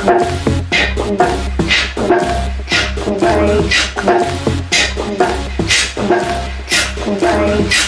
Bye. Bye.